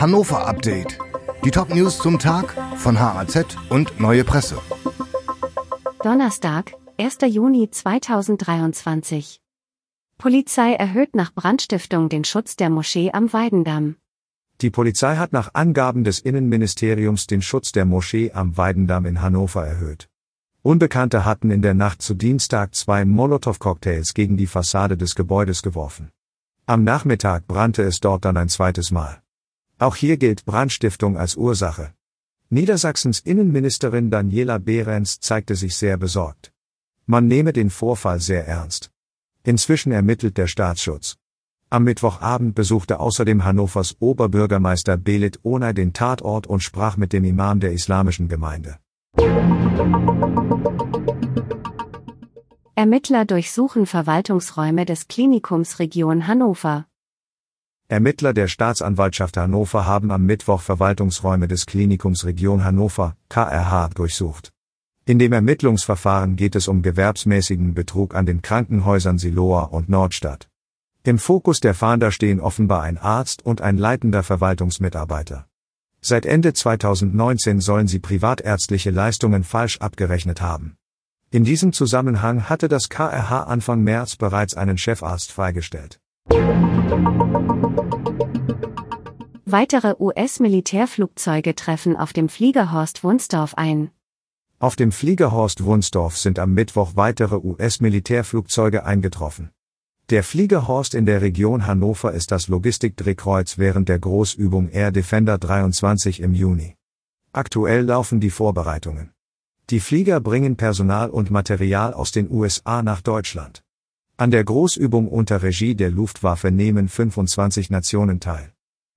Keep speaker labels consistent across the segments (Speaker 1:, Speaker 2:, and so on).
Speaker 1: Hannover Update. Die Top-News zum Tag von HAZ und Neue Presse.
Speaker 2: Donnerstag, 1. Juni 2023. Polizei erhöht nach Brandstiftung den Schutz der Moschee am Weidendamm.
Speaker 3: Die Polizei hat nach Angaben des Innenministeriums den Schutz der Moschee am Weidendamm in Hannover erhöht. Unbekannte hatten in der Nacht zu Dienstag zwei Molotow-Cocktails gegen die Fassade des Gebäudes geworfen. Am Nachmittag brannte es dort dann ein zweites Mal. Auch hier gilt Brandstiftung als Ursache. Niedersachsens Innenministerin Daniela Behrens zeigte sich sehr besorgt. Man nehme den Vorfall sehr ernst. Inzwischen ermittelt der Staatsschutz. Am Mittwochabend besuchte außerdem Hannovers Oberbürgermeister Belit Onay den Tatort und sprach mit dem Imam der islamischen Gemeinde.
Speaker 2: Ermittler durchsuchen Verwaltungsräume des Klinikums Region Hannover.
Speaker 3: Ermittler der Staatsanwaltschaft Hannover haben am Mittwoch Verwaltungsräume des Klinikums Region Hannover, KRH, durchsucht. In dem Ermittlungsverfahren geht es um gewerbsmäßigen Betrug an den Krankenhäusern Siloa und Nordstadt. Im Fokus der Fahnder stehen offenbar ein Arzt und ein leitender Verwaltungsmitarbeiter. Seit Ende 2019 sollen sie privatärztliche Leistungen falsch abgerechnet haben. In diesem Zusammenhang hatte das KRH Anfang März bereits einen Chefarzt freigestellt.
Speaker 2: Weitere US-Militärflugzeuge treffen auf dem Flieger Horst Wunsdorf ein.
Speaker 3: Auf dem Flieger Horst Wunsdorf sind am Mittwoch weitere US-Militärflugzeuge eingetroffen. Der Flieger Horst in der Region Hannover ist das Logistikdrehkreuz während der Großübung Air Defender 23 im Juni. Aktuell laufen die Vorbereitungen. Die Flieger bringen Personal und Material aus den USA nach Deutschland. An der Großübung unter Regie der Luftwaffe nehmen 25 Nationen teil.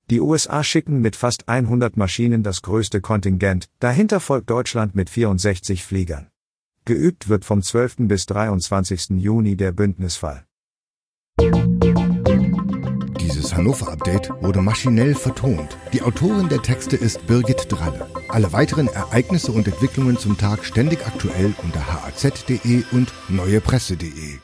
Speaker 3: Die USA schicken mit fast 100 Maschinen das größte Kontingent, dahinter folgt Deutschland mit 64 Fliegern. Geübt wird vom 12. bis 23. Juni der Bündnisfall.
Speaker 1: Dieses Hannover-Update wurde maschinell vertont. Die Autorin der Texte ist Birgit Dralle. Alle weiteren Ereignisse und Entwicklungen zum Tag ständig aktuell unter haz.de und neuepresse.de.